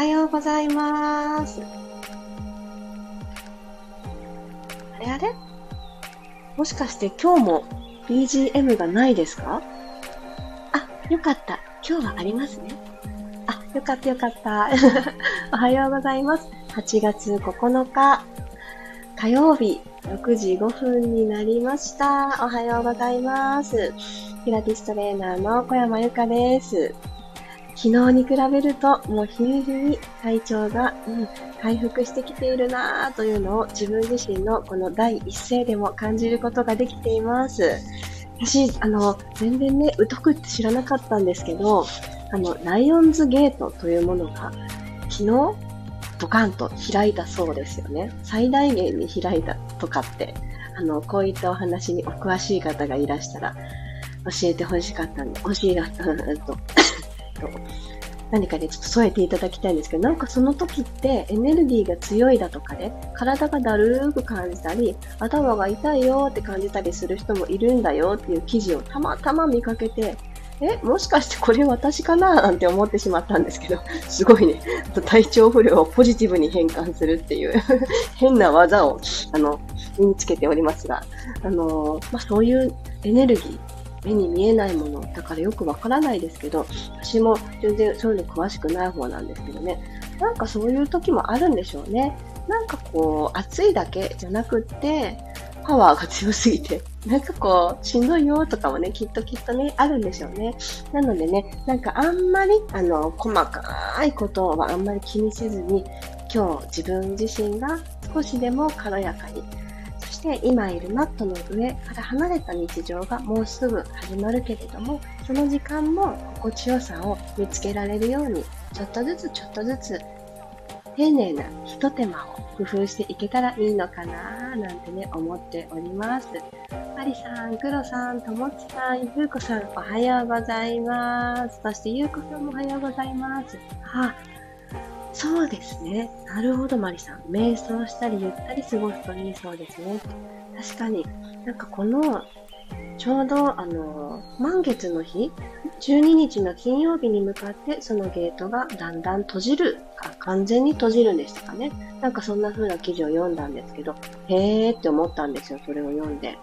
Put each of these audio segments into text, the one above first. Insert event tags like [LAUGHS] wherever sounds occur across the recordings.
はようございます。あれあれ？もしかして今日も BGM がないですか？あ、よかった。今日はありますね。あ、よかったよかった。[LAUGHS] おはようございます。8月9日、火曜日、6時5分になりました。おはようございます。ピラティストレーナーの小山由かです。昨日に比べると、もう日に日に体調が、うん、回復してきているなぁというのを自分自身のこの第一声でも感じることができています。私、あの、全然ね、疎くって知らなかったんですけど、あの、ライオンズゲートというものが、昨日、ドカンと開いたそうですよね。最大限に開いたとかって、あの、こういったお話にお詳しい方がいらしたら、教えてほしかったんで、教えが、[LAUGHS] うんと、と、何かね、ちょっと添えていただきたいんですけど、なんかその時ってエネルギーが強いだとか、ね、体がだるーく感じたり、頭が痛いよって感じたりする人もいるんだよっていう記事をたまたま見かけて、え、もしかしてこれ私かななんて思ってしまったんですけど、[LAUGHS] すごいね、体調不良をポジティブに変換するっていう [LAUGHS] 変な技を、あの、身につけておりますが、あのまあ、そういうエネルギー、目に見えないものだからよくわからないですけど、私も全然そういうの詳しくない方なんですけどね、なんかそういう時もあるんでしょうね。なんかこう、暑いだけじゃなくって、パワーが強すぎて、なんかこう、しんどいよとかもね、きっときっとね、あるんでしょうね。なのでね、なんかあんまり、あの、細かいことはあんまり気にせずに、今日自分自身が少しでも軽やかに、して今いるマットの上から離れた日常がもうすぐ始まるけれども、その時間も心地よさを見つけられるように、ちょっとずつちょっとずつ丁寧な一手間を工夫していけたらいいのかななんてね、思っております。マリさん、クロさん、ともちさん、ゆうこさん、おはようございます。そしてゆうこさんもおはようございます。はそうですね。なるほど、マリさん。瞑想したり、ゆったり過ごすといいそうですね。確かに。なんかこの、ちょうど、あの、満月の日、12日の金曜日に向かって、そのゲートがだんだん閉じる、か完全に閉じるんでしたかね。なんかそんな風な記事を読んだんですけど、へーって思ったんですよ、それを読んで。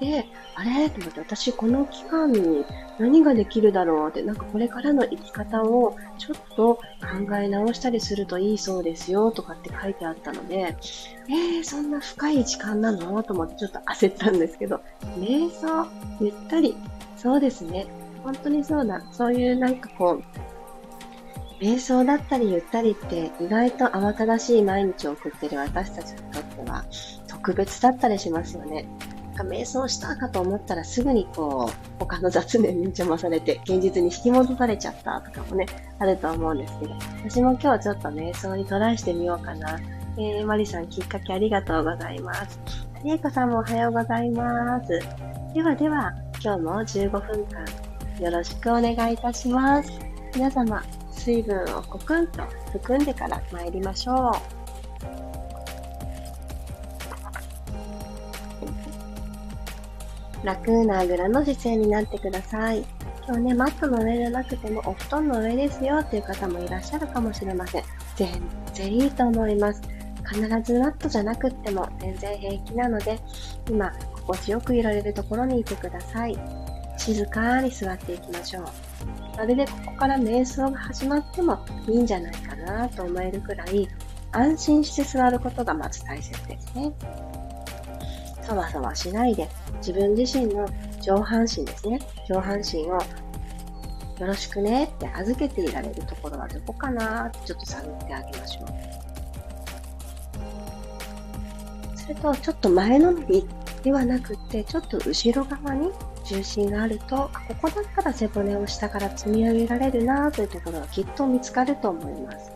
で、あれ？と思って、私この期間に何ができるだろうって、なんかこれからの生き方をちょっと考え直したりするといいそうですよとかって書いてあったので、えー、そんな深い時間なの？と思ってちょっと焦ったんですけど、瞑想、ゆったり、そうですね。本当にそうだ。そういうなんかこう、瞑想だったりゆったりって意外と慌ただしい毎日を送ってる私たちにとっては特別だったりしますよね。か瞑想したかと思ったらすぐにこう、他の雑念に邪魔されて、現実に引き戻されちゃったとかもね、あると思うんですけど、私も今日ちょっと瞑想にトライしてみようかな。えー、マリさんきっかけありがとうございます。りえこさんもおはようございます。ではでは、今日も15分間よろしくお願いいたします。皆様、水分をコクンと含んでから参りましょう。楽なあぐらの姿勢になってください。今日ね、マットの上じゃなくてもお布団の上ですよっていう方もいらっしゃるかもしれません。全然いいと思います。必ずマットじゃなくっても全然平気なので、今、心地よくいられるところにいてください。静かに座っていきましょう。まるでここから瞑想が始まってもいいんじゃないかなと思えるくらい、安心して座ることがまず大切ですね。そわそわしないで、自分自身の上半身ですね。上半身をよろしくねって預けていられるところはどこかなってちょっと探ってあげましょう。それと、ちょっと前のめりではなくて、ちょっと後ろ側に重心があると、ここだったら背骨を下から積み上げられるなというところがきっと見つかると思います。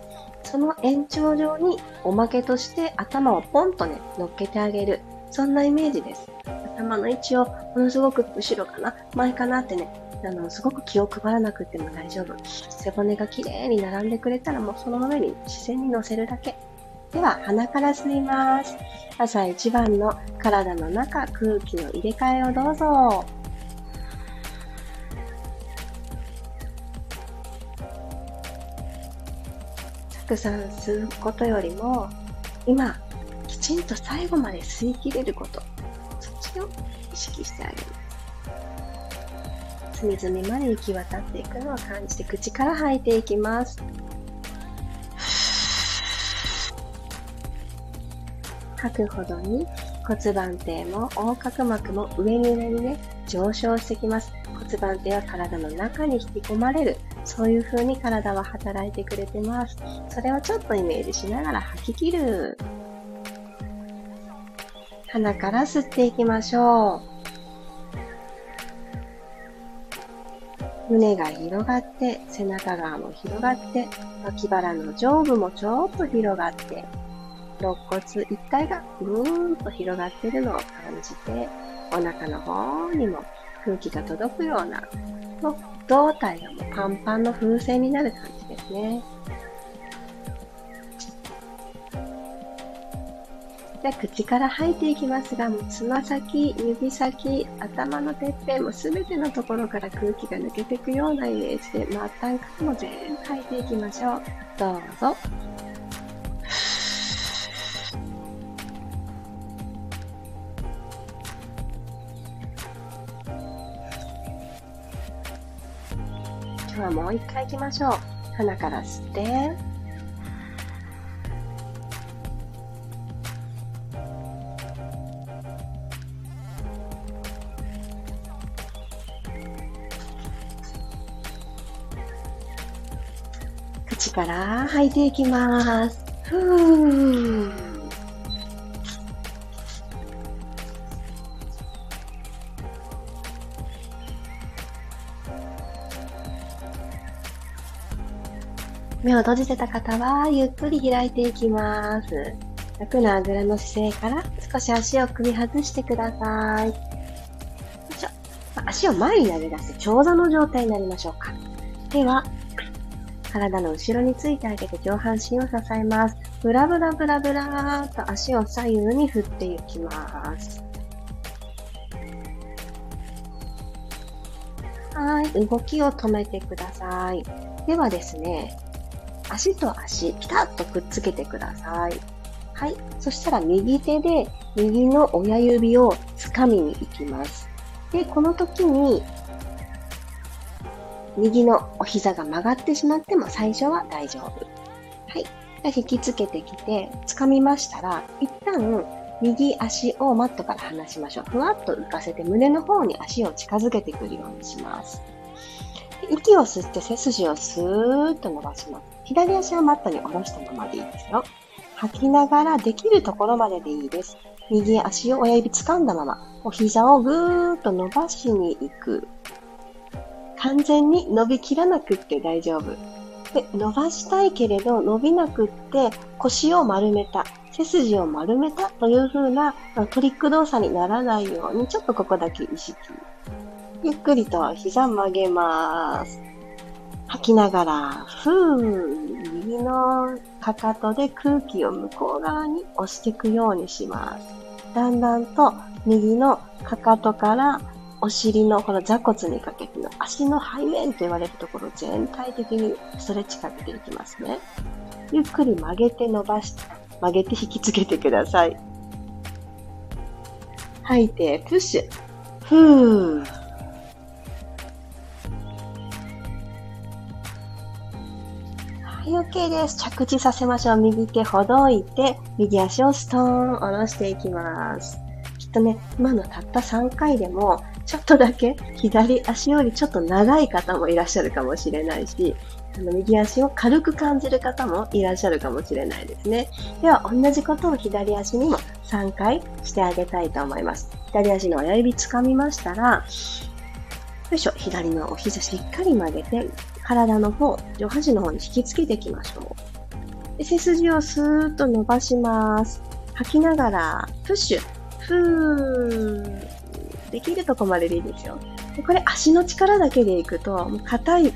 その延長上におまけとして頭をポンとね、乗っけてあげる。そんなイメージです。頭の位置をものすごく後ろかな、前かなってね、あの、すごく気を配らなくても大丈夫。背骨が綺麗に並んでくれたらもうその上に視線に乗せるだけ。では、鼻から吸います。朝一番の体の中、空気の入れ替えをどうぞ。たくさん吸うことよりも、今、ちんと最後まで吸い切れること、そっちを意識してあげる。隅々まで行き渡っていくのを感じて口から吐いていきます。吐くほどに骨盤底も横隔膜も上に上にね、上昇してきます。骨盤底は体の中に引き込まれる。そういう風に体は働いてくれてます。それをちょっとイメージしながら吐き切る。鼻から吸っていきましょう。胸が広がって、背中側も広がって、脇腹の上部もちょっと広がって、肋骨一体がぐーんと広がってるのを感じて、お腹の方にも空気が届くような、胴体がもうパンパンの風船になる感じですね。じゃ口から吐いていきますが、つま先、指先、頭のてっぺんもすべてのところから空気が抜けていくようなイメージで、末端からも全部吐いていきましょう。どうぞ。今日はもう一回行きましょう。鼻から吸って、から吐いていきます。ふー。目を閉じてた方は、ゆっくり開いていきます。楽なあぐらの姿勢から少し足を組み外してください。よいしょ。足を前に投げ出して長座の状態になりましょうか。では、体の後ろについてあげて上半身を支えます。ブラブラブラブラーと足を左右に振っていきます。はい、動きを止めてください。ではですね、足と足、ピタッとくっつけてください。はい。そしたら右手で右の親指を掴みに行きます。で、この時に右のお膝が曲がってしまっても最初は大丈夫。はい。引きつけてきて、掴みましたら、一旦右足をマットから離しましょう。ふわっと浮かせて胸の方に足を近づけてくるようにします。息を吸って背筋をスーッと伸ばします。左足はマットに下ろしたままでいいですよ。吐きながらできるところまででいいです。右足を親指掴んだまま、お膝をぐーっと伸ばしに行く。完全に伸びきらなくって大丈夫。で、伸ばしたいけれど伸びなくって腰を丸めた、背筋を丸めたという風なトリック動作にならないようにちょっとここだけ意識。ゆっくりと膝曲げます。吐きながら、ふー、右のかかとで空気を向こう側に押していくようにします。だんだんと右のかかとからお尻のこの座骨にかけての足の背面と言われるところ全体的にストレッチかけていきますね。ゆっくり曲げて伸ばして、曲げて引きつけてください。吐いて、プッシュ。ふー。はい、OK です。着地させましょう。右手ほどいて、右足をストーン下ろしていきます。きっとね、今のたった3回でも、ちょっとだけ左足よりちょっと長い方もいらっしゃるかもしれないし、あの右足を軽く感じる方もいらっしゃるかもしれないですね。では、同じことを左足にも3回してあげたいと思います。左足の親指掴みましたら、よいしょ、左のお膝しっかり曲げて、体の方、上半身の方に引きつけていきましょう。で背筋をスーッと伸ばします。吐きながら、プッシュ、ふー。できるとこまででいいですよ。でこれ足の力だけでいくと、もう硬い、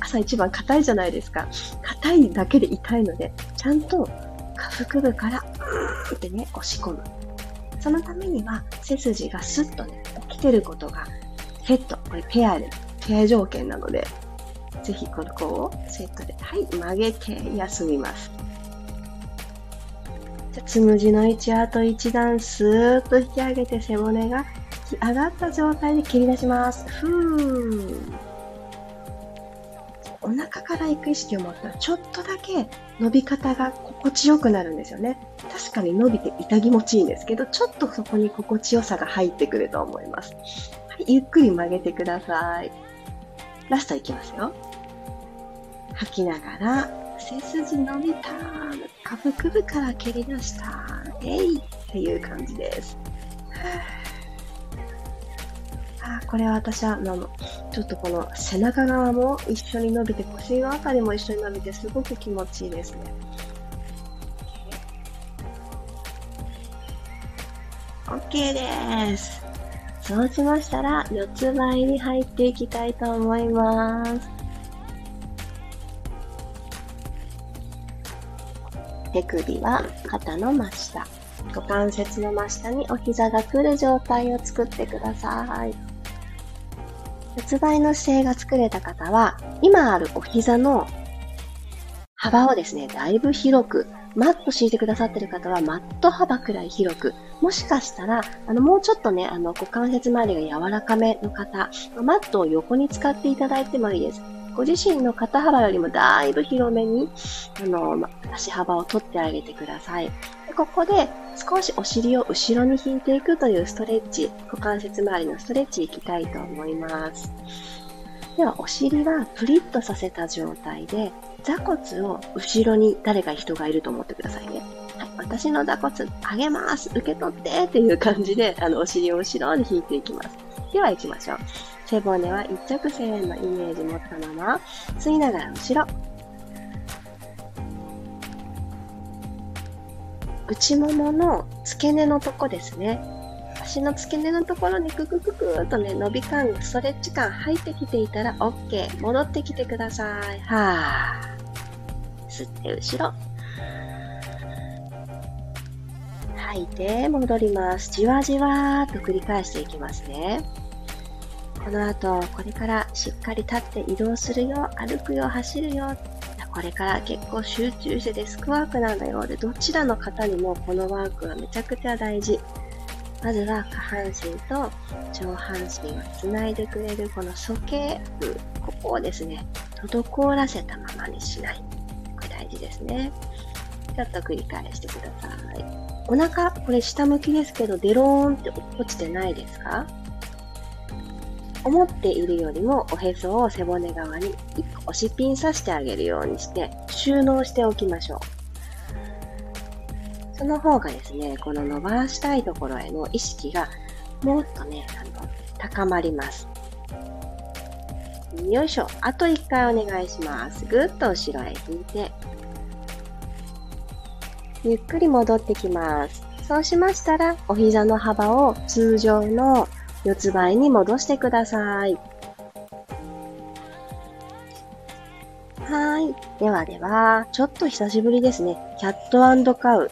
朝一番硬いじゃないですか。硬いだけで痛いので、ちゃんと下腹部から、うーってね、押し込む。そのためには、背筋がスッとね、起きてることが、セット、これペアで、ペア条件なので、ぜひこの子をセットで、はい、曲げて休みます。じゃつむじの位置あと一段スーッと引き上げて背骨がき上がった状態で切り出します。ふー。お腹から行く意識を持ったらちょっとだけ伸び方が心地よくなるんですよね。確かに伸びて痛気持ちいいんですけど、ちょっとそこに心地よさが入ってくると思います。はい、ゆっくり曲げてください。ラストいきますよ。吐きながら、背筋伸びた。下腹部から蹴り出した。えいっていう感じです。あこれは私はあちょっとこの背中側も一緒に伸びて腰のあたりも一緒に伸びてすごく気持ちいいですね。OK です。そうしましたら四つ倍に入っていきたいと思います。手首は肩の真下。股関節の真下にお膝が来る状態を作ってください。四つ倍の姿勢が作れた方は、今あるお膝の幅をですね、だいぶ広く、マット敷いてくださってる方はマット幅くらい広く、もしかしたら、あの、もうちょっとね、あの、股関節周りが柔らかめの方、マットを横に使っていただいてもいいです。ご自身の肩幅よりもだいぶ広めに、あの、足幅を取ってあげてください。でここで少しお尻を後ろに引いていくというストレッチ、股関節周りのストレッチいきたいと思います。では、お尻はプリッとさせた状態で、座骨を後ろに誰か人がいると思ってくださいね。はい、私の座骨上げます受け取ってっていう感じで、あの、お尻を後ろに引いていきます。では行きましょう。背骨は一直線のイメージ持ったまま、吸いながら後ろ。内ももの付け根のとこですね。足の付け根のところにククククーとね、伸び感、ストレッチ感入ってきていたら OK。戻ってきてください。はぁ。吸って後ろ。吐いて戻ります。じわじわーっと繰り返していきますね。この後、これからしっかり立って移動するよ、歩くよ、走るよ、これから結構集中してデスクワークなんだよ。で、どちらの方にもこのワークはめちゃくちゃ大事。まずは下半身と上半身をつないでくれるこの鼠径部、ここをですね、滞らせたままにしない。これ大事ですね。ちょっと繰り返してください。お腹、これ下向きですけど、デローンって落ちてないですか？思っているよりもおへそを背骨側に一個押しピンさしてあげるようにして収納しておきましょう。その方がですね、この伸ばしたいところへの意識がもっとね、あの、高まります。よいしょ。あと一回お願いします。ぐっと後ろへ引いて、ゆっくり戻ってきます。そうしましたら、お膝の幅を通常の四つ倍に戻してください。はい。ではでは、ちょっと久しぶりですね。キャットカウ。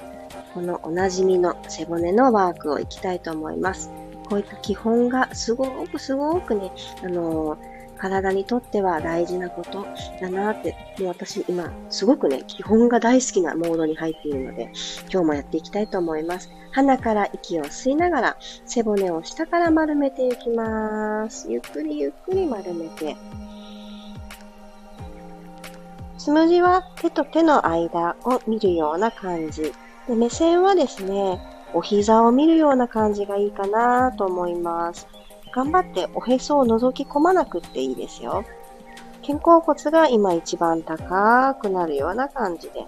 このおなじみの背骨のワークをいきたいと思います。こういった基本がすごくすごくね、あのー体にとっては大事なことだなって、もう私今すごくね、基本が大好きなモードに入っているので、今日もやっていきたいと思います。鼻から息を吸いながら背骨を下から丸めていきます。ゆっくりゆっくり丸めて。つむじは手と手の間を見るような感じ。で目線はですね、お膝を見るような感じがいいかなと思います。頑張っておへそを覗き込まなくっていいですよ。肩甲骨が今一番高くなるような感じで。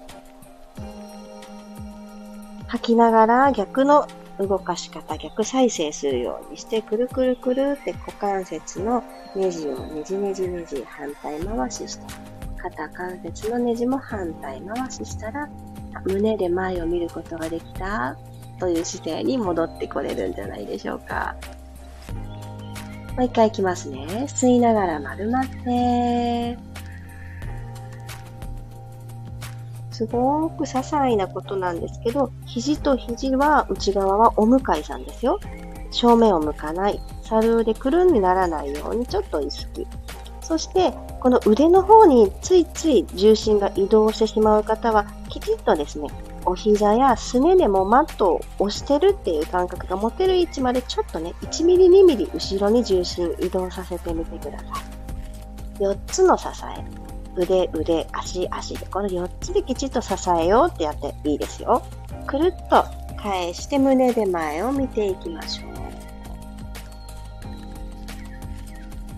吐きながら逆の動かし方、逆再生するようにして、くるくるくるって股関節のネジをねじねじねじ反対回しして、肩関節のネジも反対回ししたら、胸で前を見ることができたという姿勢に戻ってこれるんじゃないでしょうか。もう一回いきますね。吸いながら丸まって。すごく些細なことなんですけど、肘と肘は内側はお向かいさんですよ。正面を向かない。サルでくるんにならないようにちょっと意識。そして、この腕の方についつい重心が移動してしまう方は、きちっとですね、お膝やすねでもマットを押してるっていう感覚が持てる位置までちょっとね、1ミリ2ミリ後ろに重心移動させてみてください。4つの支え。腕、腕、足、足で、この4つできちっと支えようってやっていいですよ。くるっと返して胸で前を見ていきましょ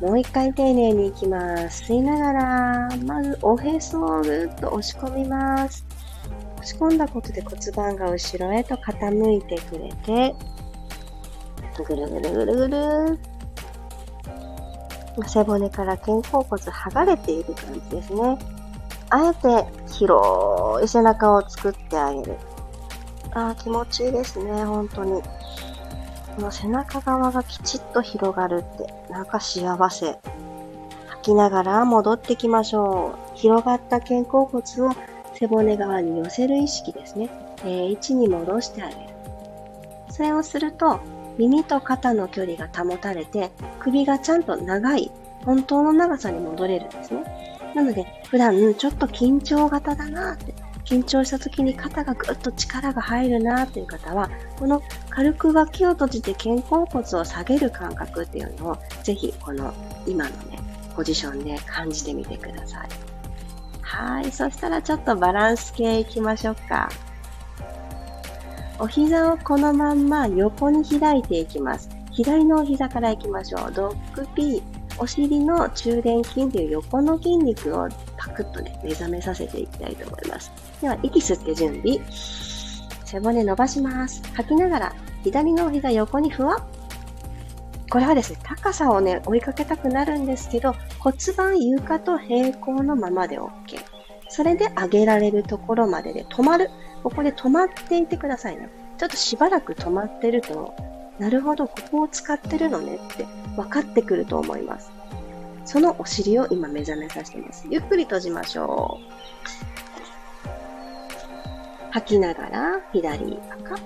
う。もう一回丁寧にいきます。吸いながら、まずおへそをぐっと押し込みます。押し込んだことで骨盤が後ろへと傾いてくれて、ぐるぐるぐるぐる。背骨から肩甲骨剥がれている感じですね。あえて広い背中を作ってあげる。ああ、気持ちいいですね、本当に。この背中側がきちっと広がるって、なんか幸せ。吐きながら戻ってきましょう。広がった肩甲骨を背骨側に寄せる意識ですね。定位置に戻してあげる。それをすると、耳と肩の距離が保たれて、首がちゃんと長い、本当の長さに戻れるんですね。なので、普段ちょっと緊張型だなって、緊張した時に肩がぐっと力が入るなっていう方は、この軽く脇を閉じて肩甲骨を下げる感覚っていうのを、ぜひこの今のね、ポジションで感じてみてください。はい。そしたらちょっとバランス系いきましょうか。お膝をこのまんま横に開いていきます。左のお膝からいきましょう。ドッグピー。お尻の中殿筋という横の筋肉をパクッとね、目覚めさせていきたいと思います。では、息吸って準備。背骨伸ばします。吐きながら、左のお膝横にふわっこれはですね、高さをね、追いかけたくなるんですけど、骨盤床と平行のままで OK。それで上げられるところまでで止まる。ここで止まっていてくださいね。ちょっとしばらく止まってると、なるほど、ここを使ってるのねって分かってくると思います。そのお尻を今目覚めさせてます。ゆっくり閉じましょう。吐きながら、左赤。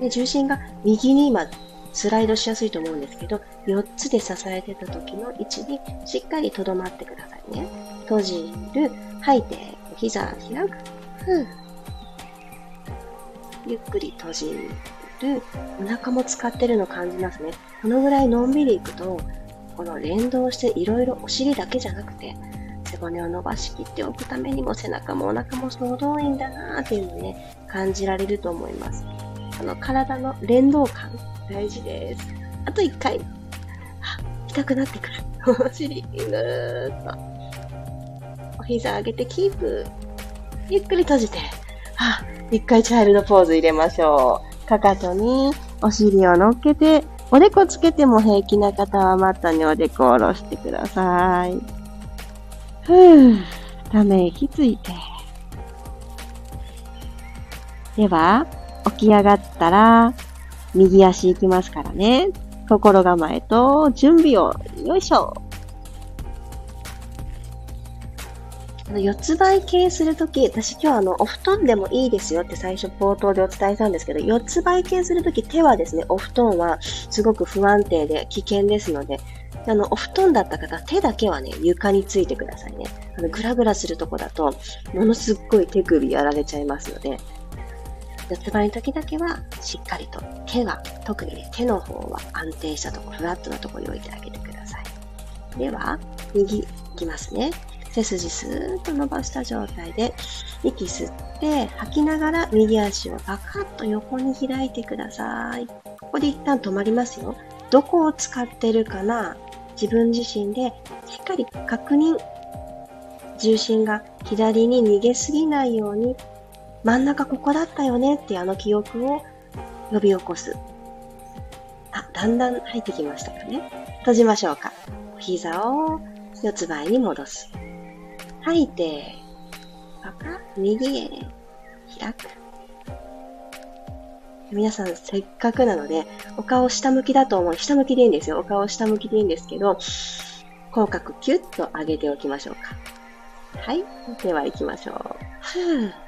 で重心が右に今スライドしやすいと思うんですけど、4つで支えてた時の位置にしっかりとどまってくださいね。閉じる、吐いて、膝開く、ふう。ゆっくり閉じる、お腹も使ってるの感じますね。このぐらいのんびりいくと、この連動していろいろお尻だけじゃなくて、背骨を伸ばしきっておくためにも背中もお腹も総動員だなーっていうのをね、感じられると思います。あの体の連動感大事です。あと一回。痛くなってくる。[LAUGHS] お尻、ぐーっと。お膝上げてキープ。ゆっくり閉じて。あ、一回チャイルドポーズ入れましょう。かかとにお尻を乗っけて、おでこつけても平気な方はマットにおでこを下ろしてください。ふぅ、ため息ついて。では、起き上がったら、右足行きますからね。心構えと準備を、よいしょ。四つ倍系するとき、私今日あの、お布団でもいいですよって最初冒頭でお伝えしたんですけど、四つ倍系するとき手はですね、お布団はすごく不安定で危険ですので、あの、お布団だった方、手だけはね、床についてくださいね。あの、ぐらぐらするとこだと、ものすっごい手首やられちゃいますので、四つ葉の時だけはしっかりと手は、特にね、手の方は安定したところ、フラットなところに置いてあげてください。では、右いきますね。背筋スーッと伸ばした状態で、息吸って吐きながら右足をパカッと横に開いてください。ここで一旦止まりますよ。どこを使ってるかな？自分自身でしっかり確認。重心が左に逃げすぎないように真ん中ここだったよねってあの記憶を呼び起こす。あ、だんだん入ってきましたかね。閉じましょうか。お膝を四つ倍に戻す。吐いて、パ右へ開く。皆さん、せっかくなので、お顔下向きだと思う。下向きでいいんですよ。お顔下向きでいいんですけど、口角キュッと上げておきましょうか。はい。では行きましょう。ふぅ。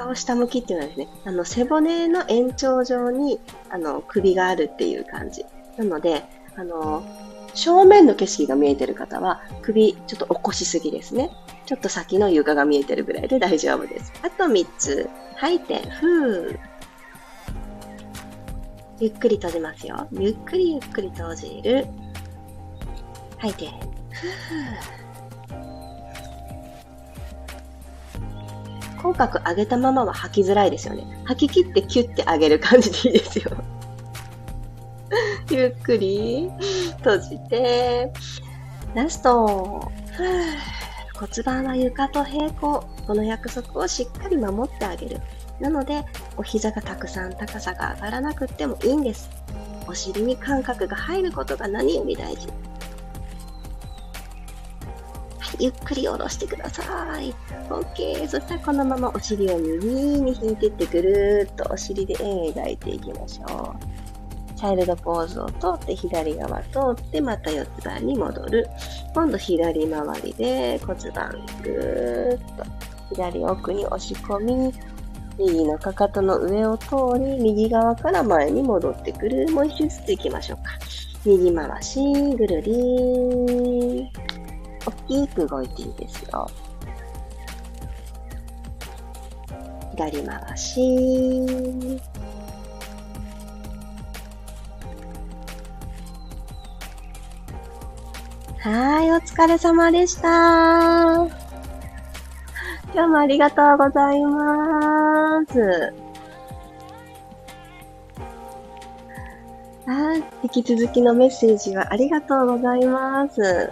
顔下向きっていうのはですね、あの背骨の延長上にあの首があるっていう感じ。なので、あの正面の景色が見えてる方は、首ちょっと起こしすぎですね。ちょっと先の床が見えてるぐらいで大丈夫です。あと3つ。吐いて、ふー。ゆっくり閉じますよ。ゆっくりゆっくり閉じる。吐いて、ふー。口角上げたままは吐きづらいですよね。吐き切ってキュッて上げる感じでいいですよ。ゆっくり閉じて、ラスト。骨盤は床と平行。この約束をしっかり守ってあげる。なので、お膝がたくさん高さが上がらなくってもいいんです。お尻に感覚が入ることが何より大事。ゆっくり下ろしてください。OK。そしたらこのままお尻を右に引いてってぐるーっとお尻で円描いていきましょう。チャイルドポーズを通って左側通ってまた四つ葉に戻る。今度左回りで骨盤ぐーっと左奥に押し込み、右のかかとの上を通り、右側から前に戻ってくる。もう一周ずつ行きましょうか。右回し、ぐるりー。大きく動いていいですよ。左回し。はい、お疲れ様でした。今日もありがとうございます。はい、引き続きのメッセージはありがとうございます。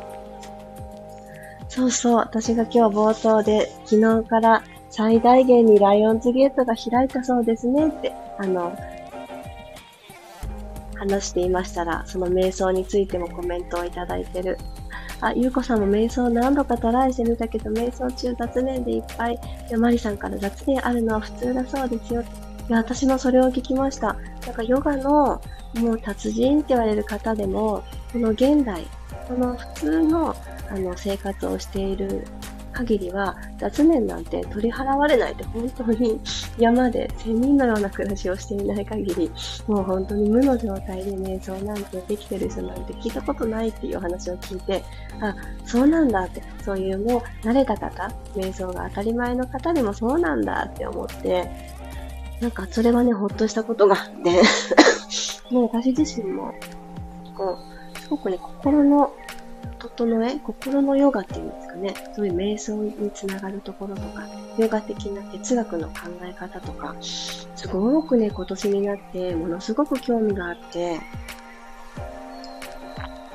そうそう、私が今日冒頭で昨日から最大限にライオンズゲートが開いたそうですねって、あの、話していましたら、その瞑想についてもコメントをいただいてる。あ、ゆうこさんも瞑想何度かトライしてみたけど、瞑想中雑念でいっぱい。で、まりさんから雑念あるのは普通だそうですよ。いや、私もそれを聞きました。なんかヨガのもう達人って言われる方でも、この現代、この普通のあの生活をしている限りは雑念なんて取り払われないって本当に山で仙人のような暮らしをしていない限りもう本当に無の状態で瞑想なんてできてる人なんて聞いたことないっていう話を聞いてあそうなんだってそういうもう慣れた方瞑想が当たり前の方でもそうなんだって思ってなんかそれはねほっとしたことがあって [LAUGHS] もう私自身もこうすごくね心の整え、心のヨガっていうんですかね、そういう瞑想につながるところとか、ヨガ的な哲学の考え方とか、すごくね、今年になってものすごく興味があって、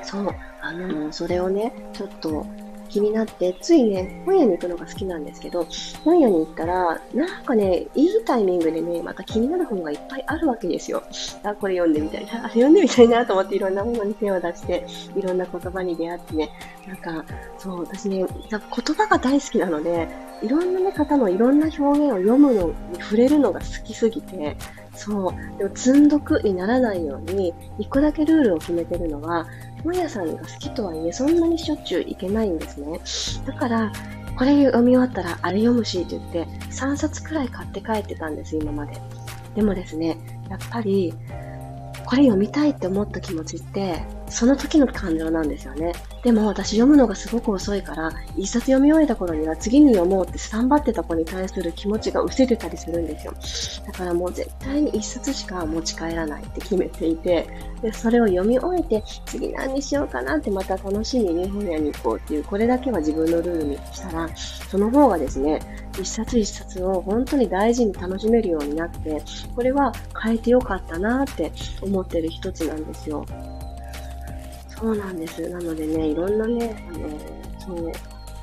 そう、あの、それをね、ちょっと気になって、ついね、本屋に行くのが好きなんですけど、本屋に行ったら、なんかね、いいタイミングでね、また気になる本がいっぱいあるわけですよ。あ、これ読んでみたいな、あれ読んでみたいなと思っていろんなものに手を出して、いろんな言葉に出会ってね、なんか、そう、私ね、言葉が大好きなので、いろんな、ね、方のいろんな表現を読むのに触れるのが好きすぎて、そう。でも、積んどくにならないように、一個だけルールを決めてるのは、本屋さんが好きとはいえ、そんなにしょっちゅう行けないんですね。だから、これ読み終わったらあれ読むしって言って、3冊くらい買って帰ってたんです、今まで。でもですね、やっぱり、これ読みたいって思った気持ちって、その時の感情なんですよね。でも私読むのがすごく遅いから、一冊読み終えた頃には次に読もうってスタンバってた子に対する気持ちが失せてたりするんですよ。だからもう絶対に一冊しか持ち帰らないって決めていて、でそれを読み終えて次何にしようかなってまた楽しみに本屋に行こうっていう、これだけは自分のルールにしたら、その方がですね、一冊一冊を本当に大事に楽しめるようになって、これは変えてよかったなって思ってる一つなんですよ。そうなんです。なのでね、いろんなね、あの、そう、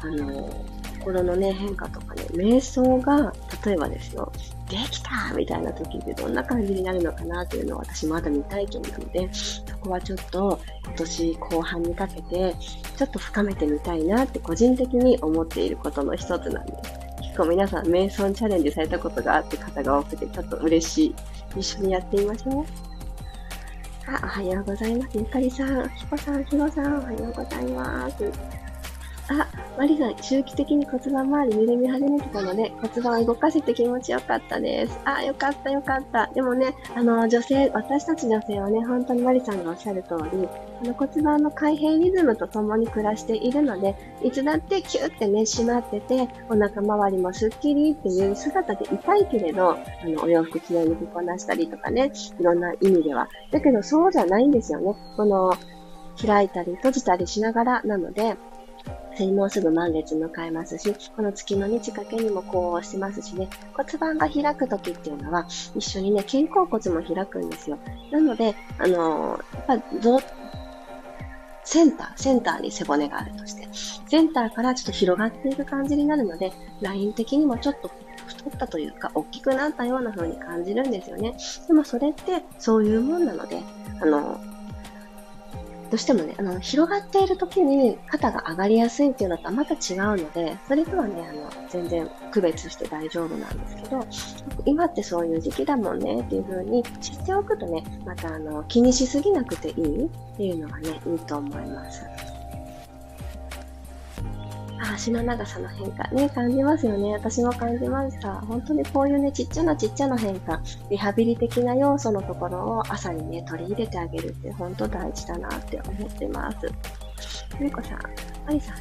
あの、心のね、変化とかね、瞑想が、例えばですよ、できたみたいな時ってどんな感じになるのかなっていうのを私まだ未体験なので、そこはちょっと今年後半にかけて、ちょっと深めてみたいなって個人的に思っていることの一つなんです。結構皆さん瞑想チャレンジされたことがあって方が多くて、ちょっと嬉しい。一緒にやってみましょう。あ、おはようございます。ゆかりさん、ひこさん、ひろさん、おはようございます。マリさん、周期的に骨盤周り緩み始めてたので、骨盤を動かせて気持ちよかったです。あ、よかった、よかった。でもね、あの、女性、私たち女性はね、本当にマリさんがおっしゃる通り、あの骨盤の開閉リズムと共に暮らしているので、いつだってキューってね、締まってて、お腹周りもスッキリっていう姿でいたいけれど、あの、お洋服きれいに着こなしたりとかね、いろんな意味では。だけど、そうじゃないんですよね。この、開いたり閉じたりしながらなので、もうすぐ満月迎えますし、この月の満ち欠けにもこうしてますしね、骨盤が開く時っていうのは、一緒にね、肩甲骨も開くんですよ。なので、あのー、やっぱ、センター、センターに背骨があるとして、センターからちょっと広がっていく感じになるので、ライン的にもちょっと太ったというか、大きくなったような風に感じるんですよね。でもそれってそういうもんなので、あの、どうしてもね、あの、広がっている時に肩が上がりやすいっていうのとはまた違うので、それとはね、あの、全然区別して大丈夫なんですけど、今ってそういう時期だもんねっていう風に知っておくとね、またあの、気にしすぎなくていいっていうのがね、いいと思います。足の長さの変化ね、感じますよね。私も感じました。本当にこういうね、ちっちゃなちっちゃな変化、リハビリ的な要素のところを朝にね、取り入れてあげるって本当大事だなって思ってます。ゆうこさん、ありさん、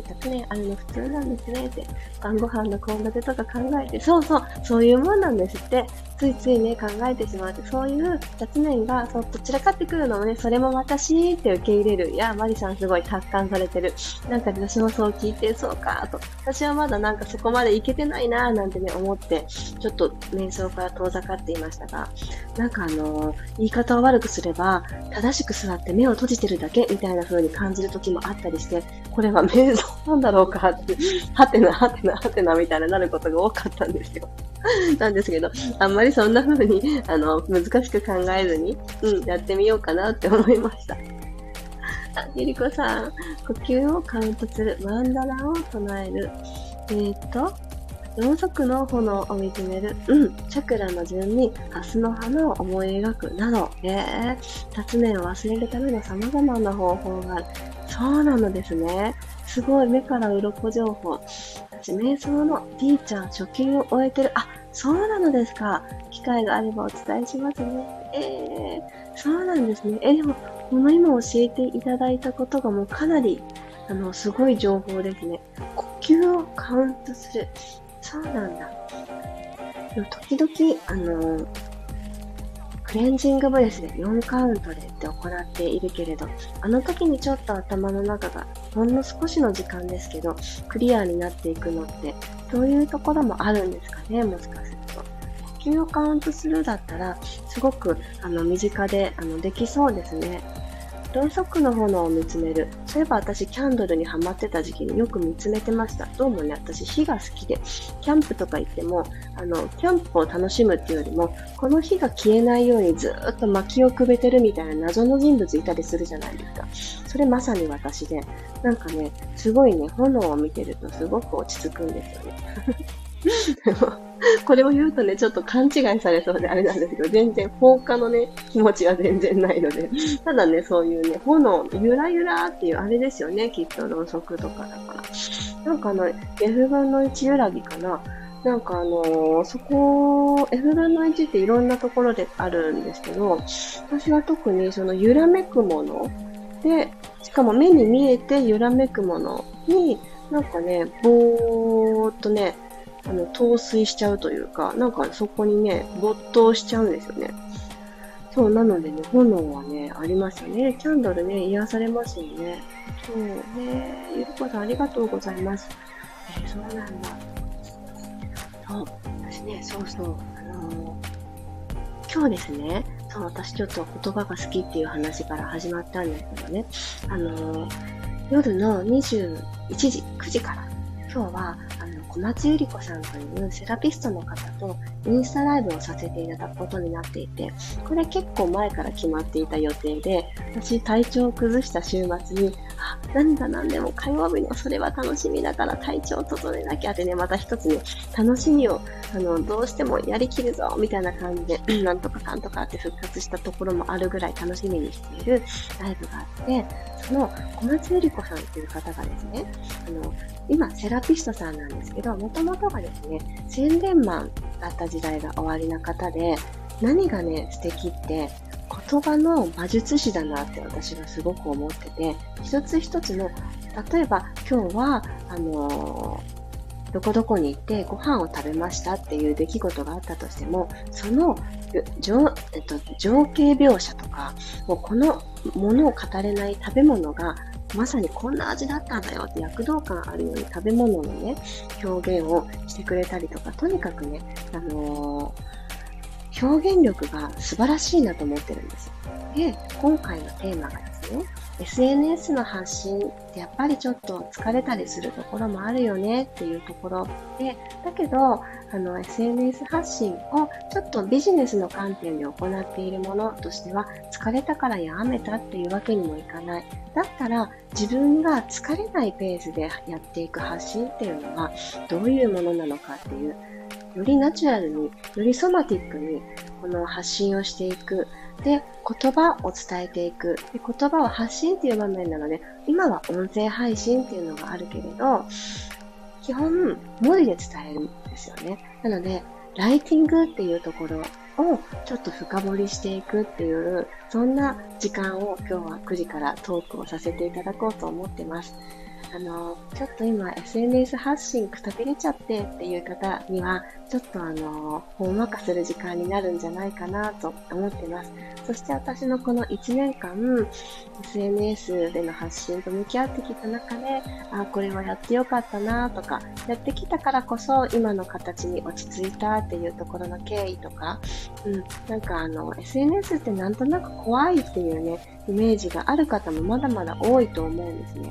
100年あるの普通なんですねって、晩ご飯の献立とか考えて、そうそう、そういうもんなんですって、ついついね、考えてしまって、そういう雑念が、そう、どちらかってくるのもね、それも私って受け入れる。いや、マリさんすごい達観されてる。なんか私もそう聞いて、そうか、と。私はまだなんかそこまでいけてないな、なんてね、思って、ちょっと瞑想から遠ざかっていましたが、なんかあのー、言い方を悪くすれば、正しく座って目を閉じてるだけみたいな風に感じる時もあったりして、これは瞑想なんだろうかって、[LAUGHS] はてな、はてな、はてなみたいななることが多かったんですよ。なんですけど、あんまりそんな風に、あの、難しく考えずに、うん、やってみようかなって思いました。[LAUGHS] あ、ゆりこさん、呼吸をカウントする、マンダラを唱える。えっ、と、ろうそくの炎を見つめる。うん。チャクラの順に、ハスの花を思い描く。など、えー、雑念を忘れるための様々な方法がある。そうなのですね。すごい、目から鱗情報。私、瞑想の D ちゃん初級を終えてる。あ、そうなのですか？機会があればお伝えしますね。えー、そうなんですね。え、でも、この今教えていただいたことがもうかなり、あの、すごい情報ですね。呼吸をカウントする。そうなんだ。でも時々、あの、クレンジングブレスで4カウントでって行っているけれど、あの時にちょっと頭の中がほんの少しの時間ですけど、クリアになっていくのって、そういうところもあるんですかね、もしかすると。呼吸をカウントするだったら、すごくあの身近であのできそうですね。ろうそくの炎を見つめる。そういえば私、キャンドルにハマってた時期によく見つめてました。どうもね、私、火が好きで、キャンプとか行っても、あの、キャンプを楽しむっていうよりも、この火が消えないようにずっと薪をくべてるみたいな謎の人物いたりするじゃないですか。それまさに私で、なんかね、すごいね、炎を見てるとすごく落ち着くんですよね。[LAUGHS] これを言うとね、ちょっと勘違いされそうであれなんですけど、全然放火のね、気持ちは全然ないので、[LAUGHS] ただね、そういうね、炎、ゆらゆらっていうあれですよね、きっとろうそくとかだから。なんかあの、F 分の1揺らぎかな。なんかあのー、そこ、F 分の1っていろんなところであるんですけど、私は特にその揺らめくもので、しかも目に見えて揺らめくものに、なんかね、ぼーっとね、あの、陶酔しちゃうというか、なんかそこにね、没頭しちゃうんですよね。そう、なのでね、炎はね、ありますよね。キャンドルね、癒されますよね。そうね、ゆりこさんありがとうございます。えー、そうなんだ。そう、私ね、そうそう、あのー、今日ですね、そう、私ちょっと言葉が好きっていう話から始まったんですけどね、あのー、夜の21時、9時から、今日は、小松ゆり子さんというセラピストの方とインスタライブをさせていただくことになっていて、これ結構前から決まっていた予定で、私体調を崩した週末に、何が何でも火曜日のそれは楽しみだから体調を整えなきゃってね、また一つね、楽しみを、あの、どうしてもやりきるぞみたいな感じで、[LAUGHS] なんとかかんとかって復活したところもあるぐらい楽しみにしている。ライブがあって、その小松ゆり子さんっていう方がですね、あの、今、セラピストさんなんですけど、もともとがですね、宣伝マンだった時代が終わりな方で、何がね、素敵って、言葉の魔術師だなって私はすごく思ってて、一つ一つの、例えば今日は、あのー、どこどこに行ってご飯を食べましたっていう出来事があったとしても、その情,、えっと、情景描写とか、もうこのものを語れない食べ物がまさにこんな味だったんだよって躍動感あるように食べ物のね、表現をしてくれたりとか、とにかくね、あのー表現力が素晴らしいなと思ってるんです。で、今回のテーマがですね、SNS の発信ってやっぱりちょっと疲れたりするところもあるよねっていうところで、だけど、あの SNS 発信をちょっとビジネスの観点で行っているものとしては、疲れたからやめたっていうわけにもいかない。だったら自分が疲れないペースでやっていく発信っていうのはどういうものなのかっていうよりナチュラルに、よりソマティックに、この発信をしていく。で、言葉を伝えていく。で言葉を発信っていう場面なので、今は音声配信っていうのがあるけれど、基本、文字で伝えるんですよね。なので、ライティングっていうところをちょっと深掘りしていくっていう、そんな時間を今日は9時からトークをさせていただこうと思ってます。あの、ちょっと今 SNS 発信くたびれちゃってっていう方には、ちょっとあの、ほんわかする時間になるんじゃないかなと思ってます。そして私のこの1年間、SNS での発信と向き合ってきた中で、あ、これはやってよかったなとか、やってきたからこそ今の形に落ち着いたっていうところの経緯とか、うん、なんかあの、SNS ってなんとなく怖いっていうね、イメージがある方もまだまだ多いと思うんですね。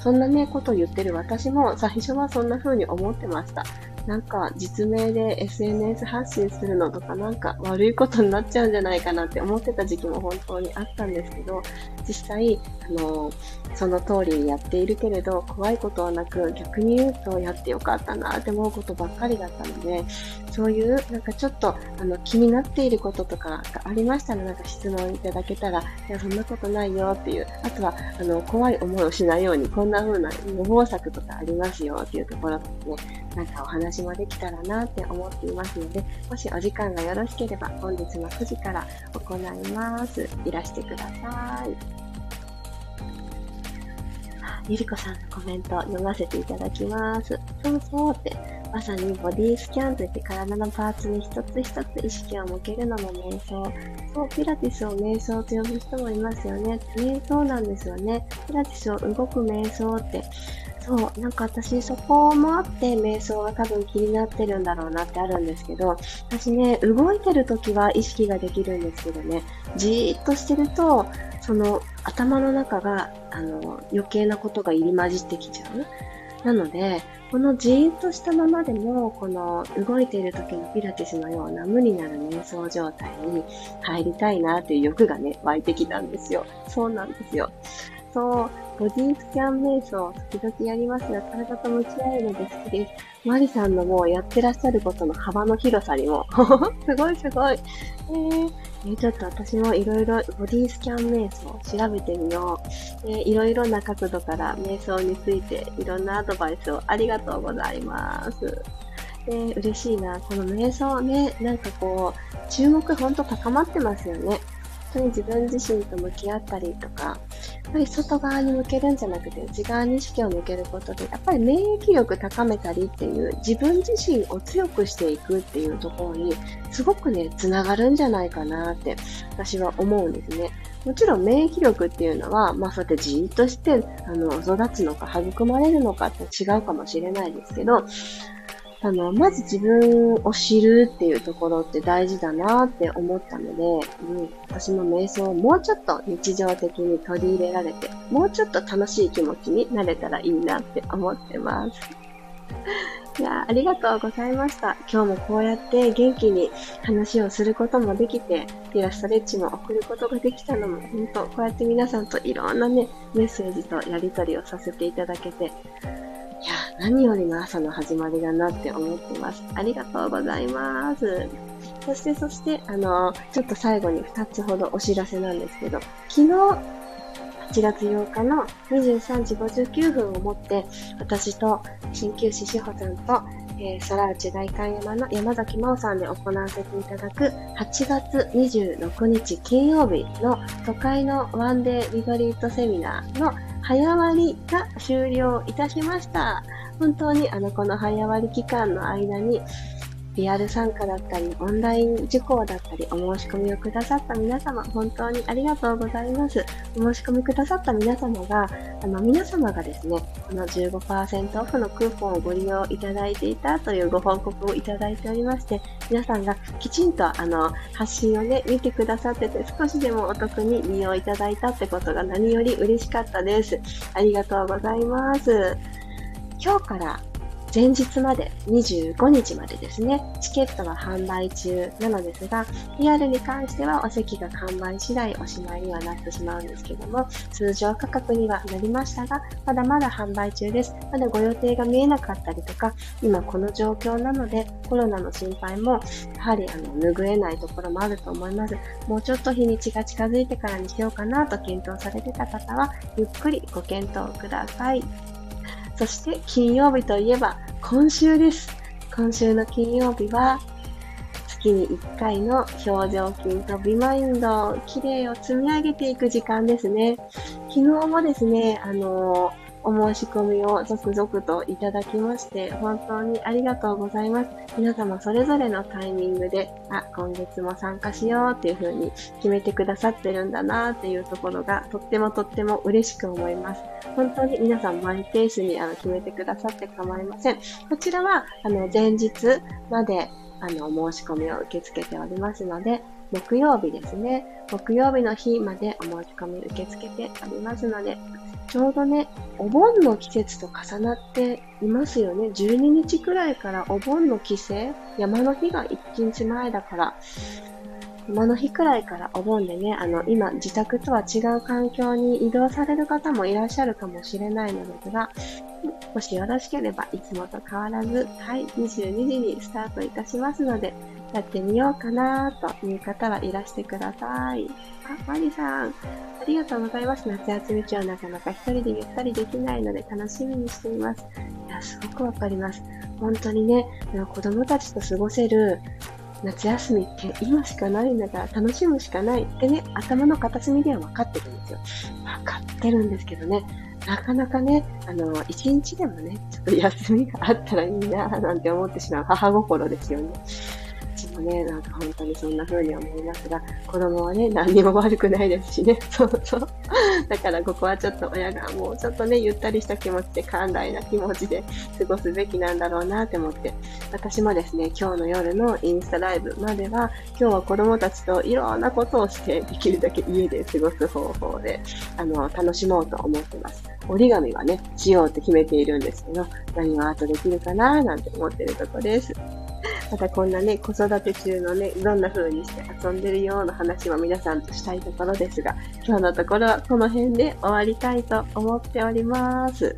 そんなね、ことを言ってる私も最初はそんな風に思ってました。なんか実名で SNS 発信するのとかなんか悪いことになっちゃうんじゃないかなって思ってた時期も本当にあったんですけど、実際、あの、その通りにやっているけれど、怖いことはなく、逆に言うとやってよかったなって思うことばっかりだったので、そういうなんかちょっとあの気になっていることとかがありましたら、なんか質問いただけたら、いや、そんなことないよっていう、あとは、あの、怖い思いをしないように、こんな風な予防策とかありますよっていうところですね、なんかお話もできたらなって思っていますので、もしお時間がよろしければ本日の9時から行います。いらしてください。ゆりこさんのコメント読ませていただきます。そうそうって、まさにボディスキャンといって体のパーツに一つ一つ意識を向けるのも瞑想。そう、ピラティスを瞑想と呼ぶ人もいますよね。瞑想なんですよね。ピラティスを動く瞑想って。そう、なんか私そこもあって瞑想が多分気になってるんだろうなってあるんですけど、私ね、動いてる時は意識ができるんですけどね、じーっとしてると、その頭の中が、あの、余計なことが入り混じってきちゃう。なので、このじーっとしたままでも、この動いている時のピラティスのような無になる瞑想状態に入りたいなという欲がね、湧いてきたんですよ。そうなんですよ。そう、ボディスキャン瞑想、時々やりますが、体と向き合えるので好きです。マリさんのもうやってらっしゃることの幅の広さにも、[LAUGHS] すごいすごい。えー、えー、ちょっと私もいろいろボディスキャン瞑想調べてみよう。えー、いろいろな角度から瞑想についていろんなアドバイスをありがとうございます。えー、嬉しいな。この瞑想ね、なんかこう、注目ほんと高まってますよね。本当に自分自身と向き合ったりとか、やっぱり外側に向けるんじゃなくて内側に意識を向けることで、やっぱり免疫力高めたりっていう自分自身を強くしていくっていうところにすごくね、つながるんじゃないかなって私は思うんですね。もちろん免疫力っていうのは、まあそうやってじーっとして、あの、育つのか育まれるのかって違うかもしれないですけど、あの、まず自分を知るっていうところって大事だなって思ったので、うん、私も瞑想をもうちょっと日常的に取り入れられて、もうちょっと楽しい気持ちになれたらいいなって思ってます。[LAUGHS] いやありがとうございました。今日もこうやって元気に話をすることもできて、ピラストレッチも送ることができたのも、本当こうやって皆さんといろんなね、メッセージとやり取りをさせていただけて、何よりの朝の始まりだなって思ってます。ありがとうございます。そして、そして、あの、ちょっと最後に2つほどお知らせなんですけど、昨日、8月8日の23時59分をもって、私と鍼灸師志保さんと、えー、空内大観山の山崎真央さんで行わせていただく8月26日金曜日の都会のワンデーリトリートセミナーの早割が終了いたしました。本当にあの、この早割期間の間に、リアル参加だったり、オンライン受講だったり、お申し込みをくださった皆様、本当にありがとうございます。お申し込みくださった皆様が、あの、皆様がですね、この15%オフのクーポンをご利用いただいていたというご報告をいただいておりまして、皆さんがきちんとあの、発信をね、見てくださってて、少しでもお得に利用いただいたってことが何より嬉しかったです。ありがとうございます。今日から前日まで25日までですね、チケットは販売中なのですが、リアルに関してはお席が完売次第おしまいにはなってしまうんですけども、通常価格にはなりましたが、まだまだ販売中です。まだご予定が見えなかったりとか、今この状況なのでコロナの心配もやはりあの拭えないところもあると思います。もうちょっと日にちが近づいてからにしようかなと検討されてた方は、ゆっくりご検討ください。そして金曜日といえば今週です。今週の金曜日は月に1回の表情筋とビマインド、綺麗を積み上げていく時間ですね。昨日もですね、あのーお申し込みを続々といただきまして、本当にありがとうございます。皆様それぞれのタイミングで、あ、今月も参加しようっていう風に決めてくださってるんだなっていうところが、とってもとっても嬉しく思います。本当に皆さんマイペースにあの決めてくださって構いません。こちらは、あの、前日まで、あの、申し込みを受け付けておりますので、木曜日ですね。木曜日の日までお申し込み受け付けておりますので、ちょうどね、お盆の季節と重なっていますよね。12日くらいからお盆の帰省、山の日が1日前だから、山の日くらいからお盆でね、あの、今、自宅とは違う環境に移動される方もいらっしゃるかもしれないのですが、もしよろしければ、いつもと変わらず、はい、22時にスタートいたしますので、やってみようかなという方はいらしてください。あ、マリさん、ありがとうございます。夏休み中なかなか一人でゆったりできないので楽しみにしています。いや、すごくわかります。本当にね、子供たちと過ごせる夏休みって今しかないんだから楽しむしかないってね、頭の片隅では分かってるんですよ。分かってるんですけどね、なかなかね、あの、一日でもね、ちょっと休みがあったらいいなぁなんて思ってしまう母心ですよね。もね、なんか本当にそんな風に思いますが、子供はね、何にも悪くないですしね。[LAUGHS] そうそう。だからここはちょっと親がもうちょっとね、ゆったりした気持ちで、寛大な気持ちで過ごすべきなんだろうなって思って、私もですね、今日の夜のインスタライブまでは、今日は子供たちといろんなことをして、できるだけ家で過ごす方法で、あの、楽しもうと思ってます。折り紙はね、しようって決めているんですけど、何をアートできるかななんて思ってるとこです。またこんなね、子育て中のね、どんな風にして遊んでるような話も皆さんとしたいところですが、今日のところはこの辺で終わりたいと思っております。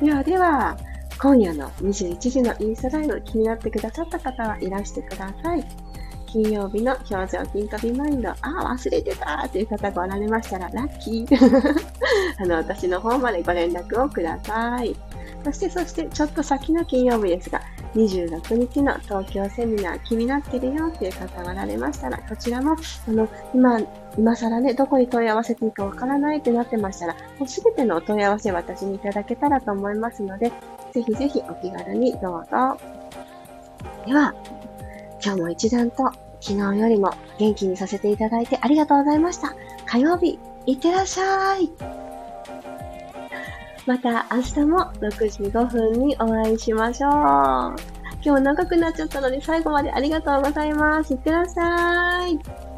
ではでは、今夜の21時のインスタライブ気になってくださった方はいらしてください。金曜日の表情筋トビマインド、あ、忘れてたという方がおられましたら、ラッキー。[LAUGHS] あの、私の方までご連絡をください。そして、そして、ちょっと先の金曜日ですが、26日の東京セミナー気になってるよっていう方がおられましたら、こちらも、あの、今、今更ね、どこに問い合わせていいかわからないってなってましたら、もうすべてのお問い合わせ私にいただけたらと思いますので、ぜひぜひお気軽にどうぞ。では、今日も一段と昨日よりも元気にさせていただいてありがとうございました。火曜日、いってらっしゃい。また明日も6時5分にお会いしましょう。今日長くなっちゃったので最後までありがとうございます。いってらっしゃい。